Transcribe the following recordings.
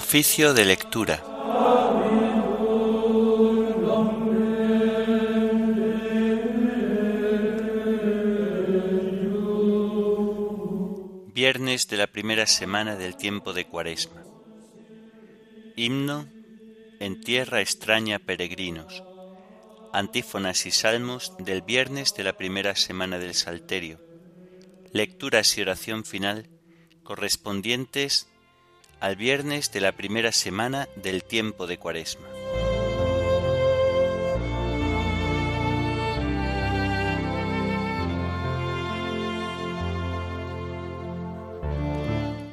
Oficio de lectura. Viernes de la primera semana del tiempo de Cuaresma. Himno En tierra extraña peregrinos. Antífonas y salmos del viernes de la primera semana del Salterio. Lecturas y oración final correspondientes al viernes de la primera semana del tiempo de Cuaresma.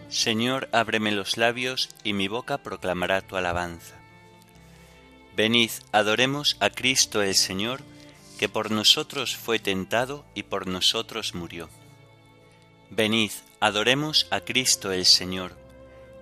Señor, ábreme los labios y mi boca proclamará tu alabanza. Venid, adoremos a Cristo el Señor, que por nosotros fue tentado y por nosotros murió. Venid, adoremos a Cristo el Señor,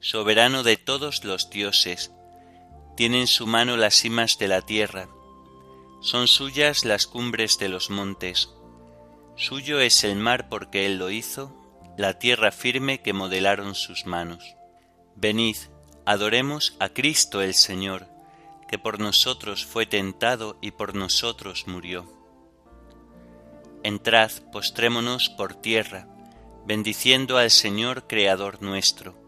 soberano de todos los dioses, tiene en su mano las cimas de la tierra, son suyas las cumbres de los montes, suyo es el mar porque él lo hizo, la tierra firme que modelaron sus manos. Venid, adoremos a Cristo el Señor, que por nosotros fue tentado y por nosotros murió. Entrad, postrémonos por tierra, bendiciendo al Señor Creador nuestro,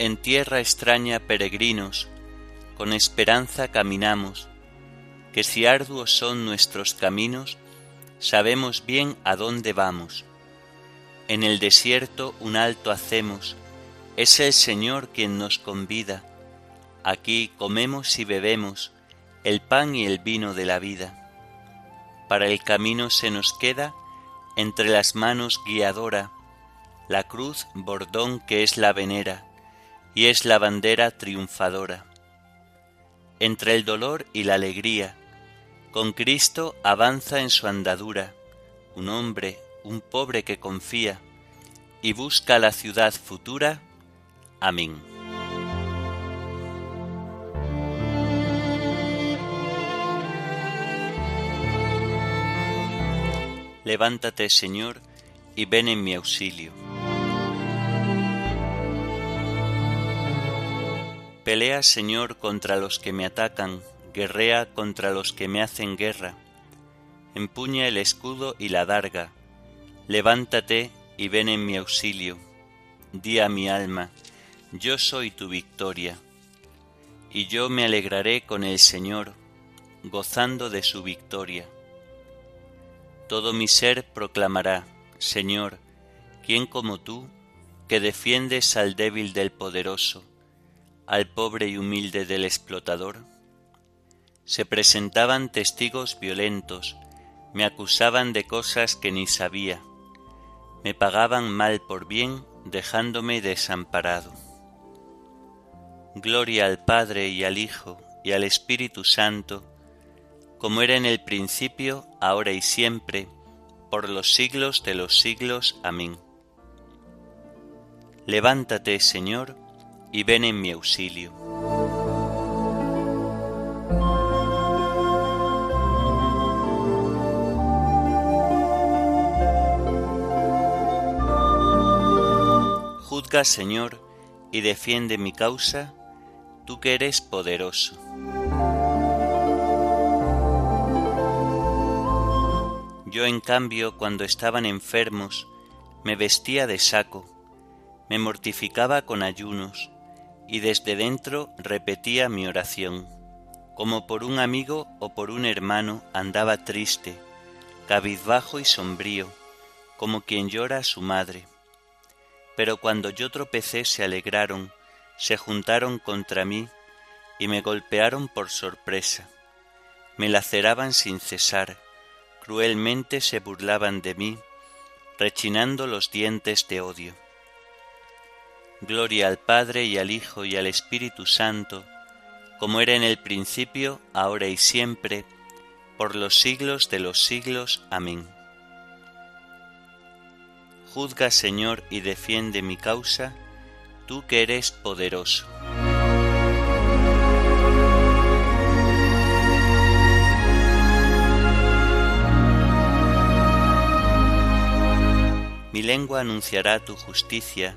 En tierra extraña peregrinos, con esperanza caminamos, que si arduos son nuestros caminos, sabemos bien a dónde vamos. En el desierto un alto hacemos, es el Señor quien nos convida. Aquí comemos y bebemos el pan y el vino de la vida. Para el camino se nos queda entre las manos guiadora la cruz bordón que es la venera y es la bandera triunfadora. Entre el dolor y la alegría, con Cristo avanza en su andadura un hombre, un pobre que confía y busca la ciudad futura. Amén. Levántate, Señor, y ven en mi auxilio. Pelea, Señor, contra los que me atacan, guerrea contra los que me hacen guerra. Empuña el escudo y la darga. Levántate y ven en mi auxilio. Di a mi alma, yo soy tu victoria. Y yo me alegraré con el Señor, gozando de su victoria. Todo mi ser proclamará, Señor, ¿quién como tú, que defiendes al débil del poderoso, al pobre y humilde del explotador? Se presentaban testigos violentos, me acusaban de cosas que ni sabía, me pagaban mal por bien, dejándome desamparado. Gloria al Padre y al Hijo y al Espíritu Santo, como era en el principio, ahora y siempre, por los siglos de los siglos. Amén. Levántate, Señor, y ven en mi auxilio. Juzga, Señor, y defiende mi causa, tú que eres poderoso. Yo, en cambio, cuando estaban enfermos, me vestía de saco, me mortificaba con ayunos, y desde dentro repetía mi oración. Como por un amigo o por un hermano andaba triste, cabizbajo y sombrío, como quien llora a su madre. Pero cuando yo tropecé se alegraron, se juntaron contra mí y me golpearon por sorpresa. Me laceraban sin cesar, cruelmente se burlaban de mí, rechinando los dientes de odio. Gloria al Padre y al Hijo y al Espíritu Santo, como era en el principio, ahora y siempre, por los siglos de los siglos. Amén. Juzga, Señor, y defiende mi causa, tú que eres poderoso. Mi lengua anunciará tu justicia,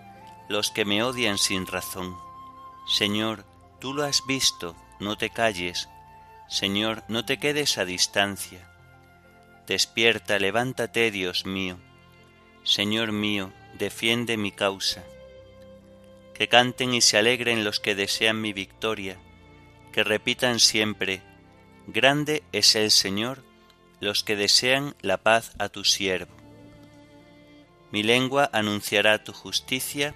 los que me odian sin razón. Señor, tú lo has visto, no te calles. Señor, no te quedes a distancia. Despierta, levántate, Dios mío. Señor mío, defiende mi causa. Que canten y se alegren los que desean mi victoria, que repitan siempre, Grande es el Señor, los que desean la paz a tu siervo. Mi lengua anunciará tu justicia,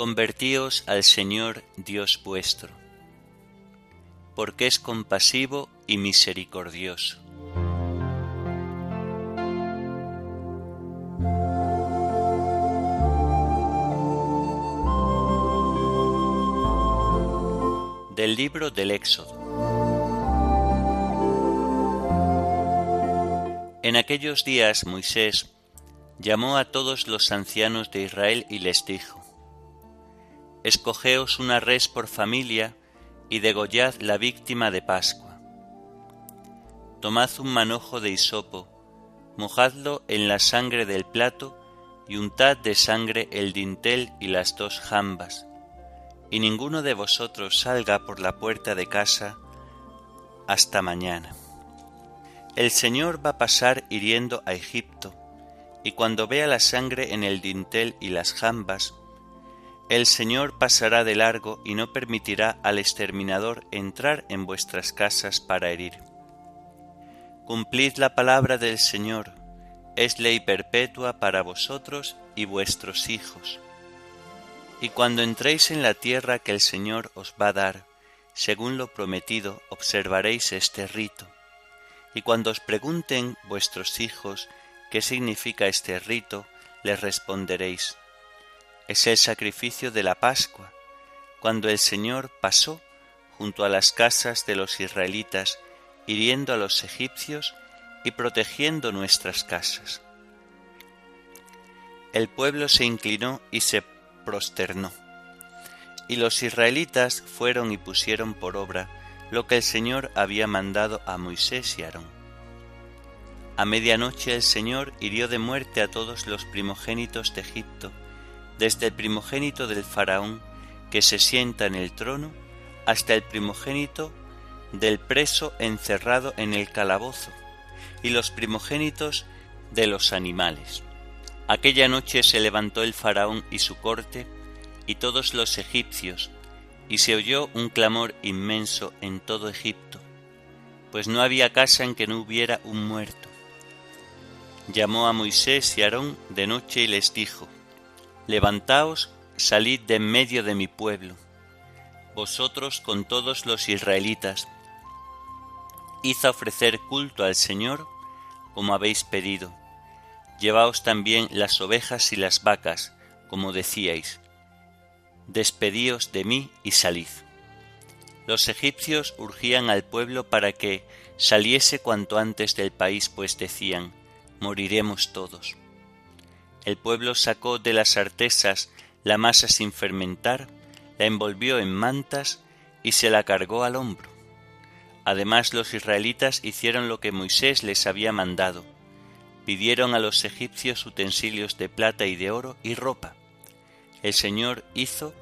Convertíos al Señor Dios vuestro, porque es compasivo y misericordioso. Del libro del Éxodo. En aquellos días Moisés llamó a todos los ancianos de Israel y les dijo, escogeos una res por familia y degollad la víctima de Pascua. Tomad un manojo de hisopo, mojadlo en la sangre del plato y untad de sangre el dintel y las dos jambas, y ninguno de vosotros salga por la puerta de casa hasta mañana. El Señor va a pasar hiriendo a Egipto, y cuando vea la sangre en el dintel y las jambas, el Señor pasará de largo y no permitirá al exterminador entrar en vuestras casas para herir. Cumplid la palabra del Señor, es ley perpetua para vosotros y vuestros hijos. Y cuando entréis en la tierra que el Señor os va a dar, según lo prometido, observaréis este rito. Y cuando os pregunten vuestros hijos qué significa este rito, les responderéis, es el sacrificio de la Pascua, cuando el Señor pasó junto a las casas de los israelitas, hiriendo a los egipcios y protegiendo nuestras casas. El pueblo se inclinó y se prosternó. Y los israelitas fueron y pusieron por obra lo que el Señor había mandado a Moisés y Aarón. A medianoche el Señor hirió de muerte a todos los primogénitos de Egipto, desde el primogénito del faraón que se sienta en el trono, hasta el primogénito del preso encerrado en el calabozo, y los primogénitos de los animales. Aquella noche se levantó el faraón y su corte, y todos los egipcios, y se oyó un clamor inmenso en todo Egipto, pues no había casa en que no hubiera un muerto. Llamó a Moisés y Aarón de noche y les dijo, Levantaos, salid de en medio de mi pueblo, vosotros con todos los israelitas, id a ofrecer culto al Señor como habéis pedido. Llevaos también las ovejas y las vacas, como decíais. Despedíos de mí y salid. Los egipcios urgían al pueblo para que saliese cuanto antes del país, pues decían, moriremos todos. El pueblo sacó de las artesas la masa sin fermentar, la envolvió en mantas y se la cargó al hombro. Además los israelitas hicieron lo que Moisés les había mandado. Pidieron a los egipcios utensilios de plata y de oro y ropa. El Señor hizo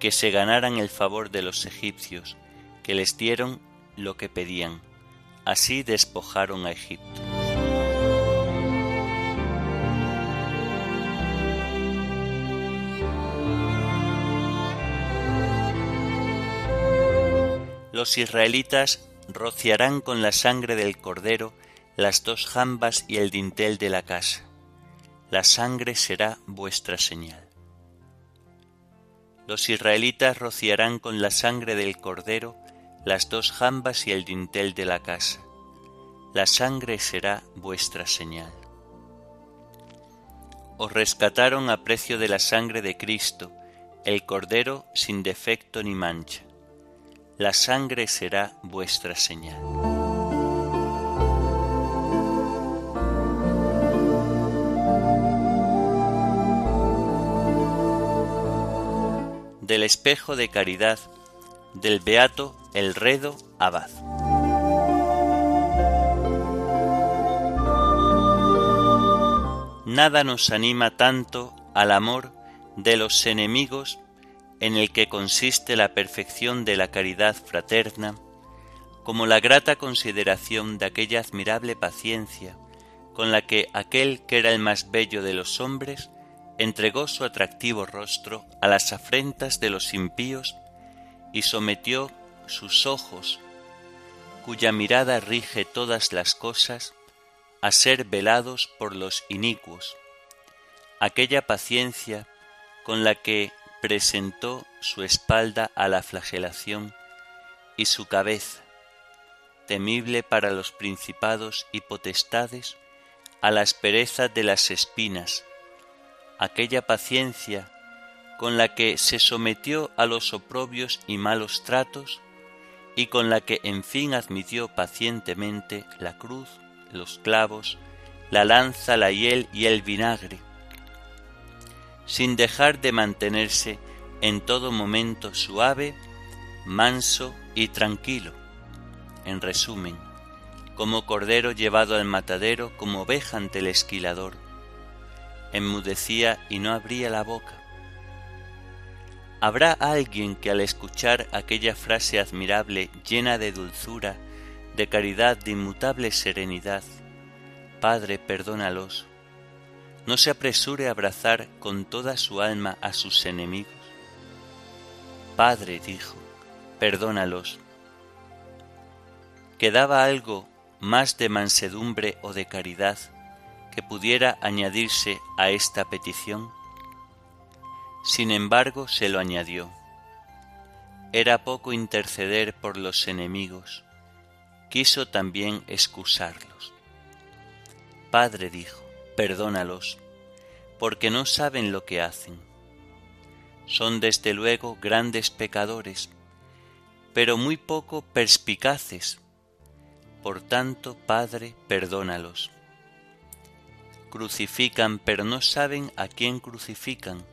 que se ganaran el favor de los egipcios, que les dieron lo que pedían. Así despojaron a Egipto. Los israelitas rociarán con la sangre del cordero las dos jambas y el dintel de la casa. La sangre será vuestra señal. Los israelitas rociarán con la sangre del cordero las dos jambas y el dintel de la casa. La sangre será vuestra señal. Os rescataron a precio de la sangre de Cristo, el cordero sin defecto ni mancha la sangre será vuestra señal. Del espejo de caridad del beato Elredo Abad. Nada nos anima tanto al amor de los enemigos en el que consiste la perfección de la caridad fraterna, como la grata consideración de aquella admirable paciencia con la que aquel que era el más bello de los hombres entregó su atractivo rostro a las afrentas de los impíos y sometió sus ojos, cuya mirada rige todas las cosas, a ser velados por los inicuos, aquella paciencia con la que presentó su espalda a la flagelación y su cabeza, temible para los principados y potestades, a la aspereza de las espinas, aquella paciencia con la que se sometió a los oprobios y malos tratos, y con la que en fin admitió pacientemente la cruz, los clavos, la lanza, la hiel y el vinagre, sin dejar de mantenerse en todo momento suave, manso y tranquilo. En resumen, como cordero llevado al matadero, como oveja ante el esquilador. Enmudecía y no abría la boca. ¿Habrá alguien que al escuchar aquella frase admirable, llena de dulzura, de caridad, de inmutable serenidad, Padre, perdónalos, no se apresure a abrazar con toda su alma a sus enemigos? Padre, dijo, perdónalos. ¿Quedaba algo más de mansedumbre o de caridad que pudiera añadirse a esta petición? Sin embargo, se lo añadió. Era poco interceder por los enemigos, quiso también excusarlos. Padre dijo, perdónalos, porque no saben lo que hacen. Son desde luego grandes pecadores, pero muy poco perspicaces. Por tanto, Padre, perdónalos. Crucifican, pero no saben a quién crucifican,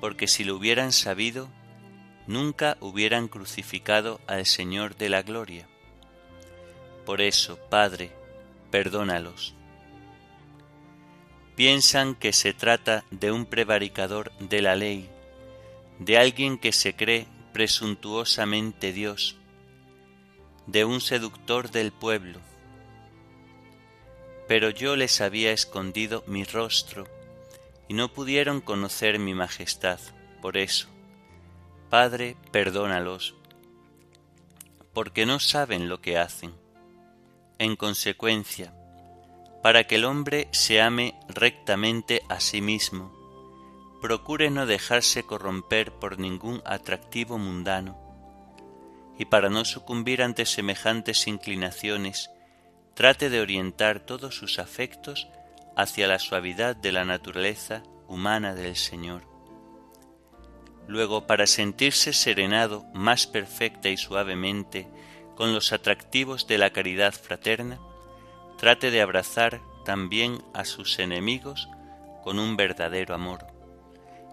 porque si lo hubieran sabido, nunca hubieran crucificado al Señor de la gloria. Por eso, Padre, perdónalos. Piensan que se trata de un prevaricador de la ley, de alguien que se cree presuntuosamente Dios, de un seductor del pueblo. Pero yo les había escondido mi rostro y no pudieron conocer mi majestad. Por eso, Padre, perdónalos, porque no saben lo que hacen. En consecuencia, para que el hombre se ame rectamente a sí mismo, procure no dejarse corromper por ningún atractivo mundano, y para no sucumbir ante semejantes inclinaciones, trate de orientar todos sus afectos hacia la suavidad de la naturaleza humana del Señor. Luego, para sentirse serenado más perfecta y suavemente con los atractivos de la caridad fraterna, trate de abrazar también a sus enemigos con un verdadero amor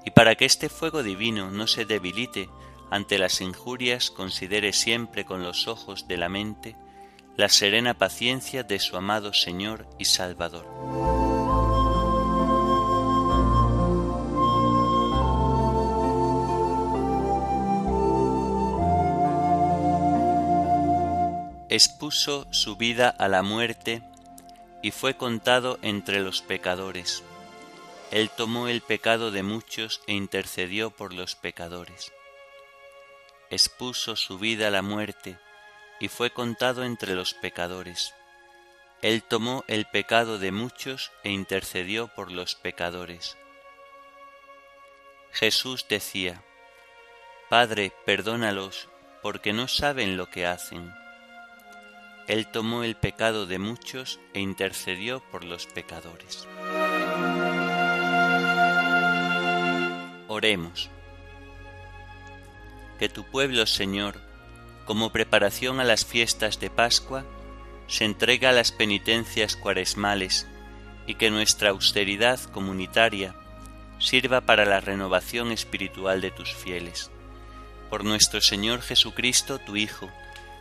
y para que este fuego divino no se debilite ante las injurias, considere siempre con los ojos de la mente la serena paciencia de su amado Señor y Salvador. Expuso su vida a la muerte y fue contado entre los pecadores él tomó el pecado de muchos e intercedió por los pecadores. Expuso su vida a la muerte y fue contado entre los pecadores. Él tomó el pecado de muchos e intercedió por los pecadores. Jesús decía, Padre, perdónalos, porque no saben lo que hacen. Él tomó el pecado de muchos e intercedió por los pecadores. Oremos. Que tu pueblo, Señor, como preparación a las fiestas de Pascua, se entrega a las penitencias cuaresmales y que nuestra austeridad comunitaria sirva para la renovación espiritual de tus fieles. Por nuestro Señor Jesucristo, tu Hijo,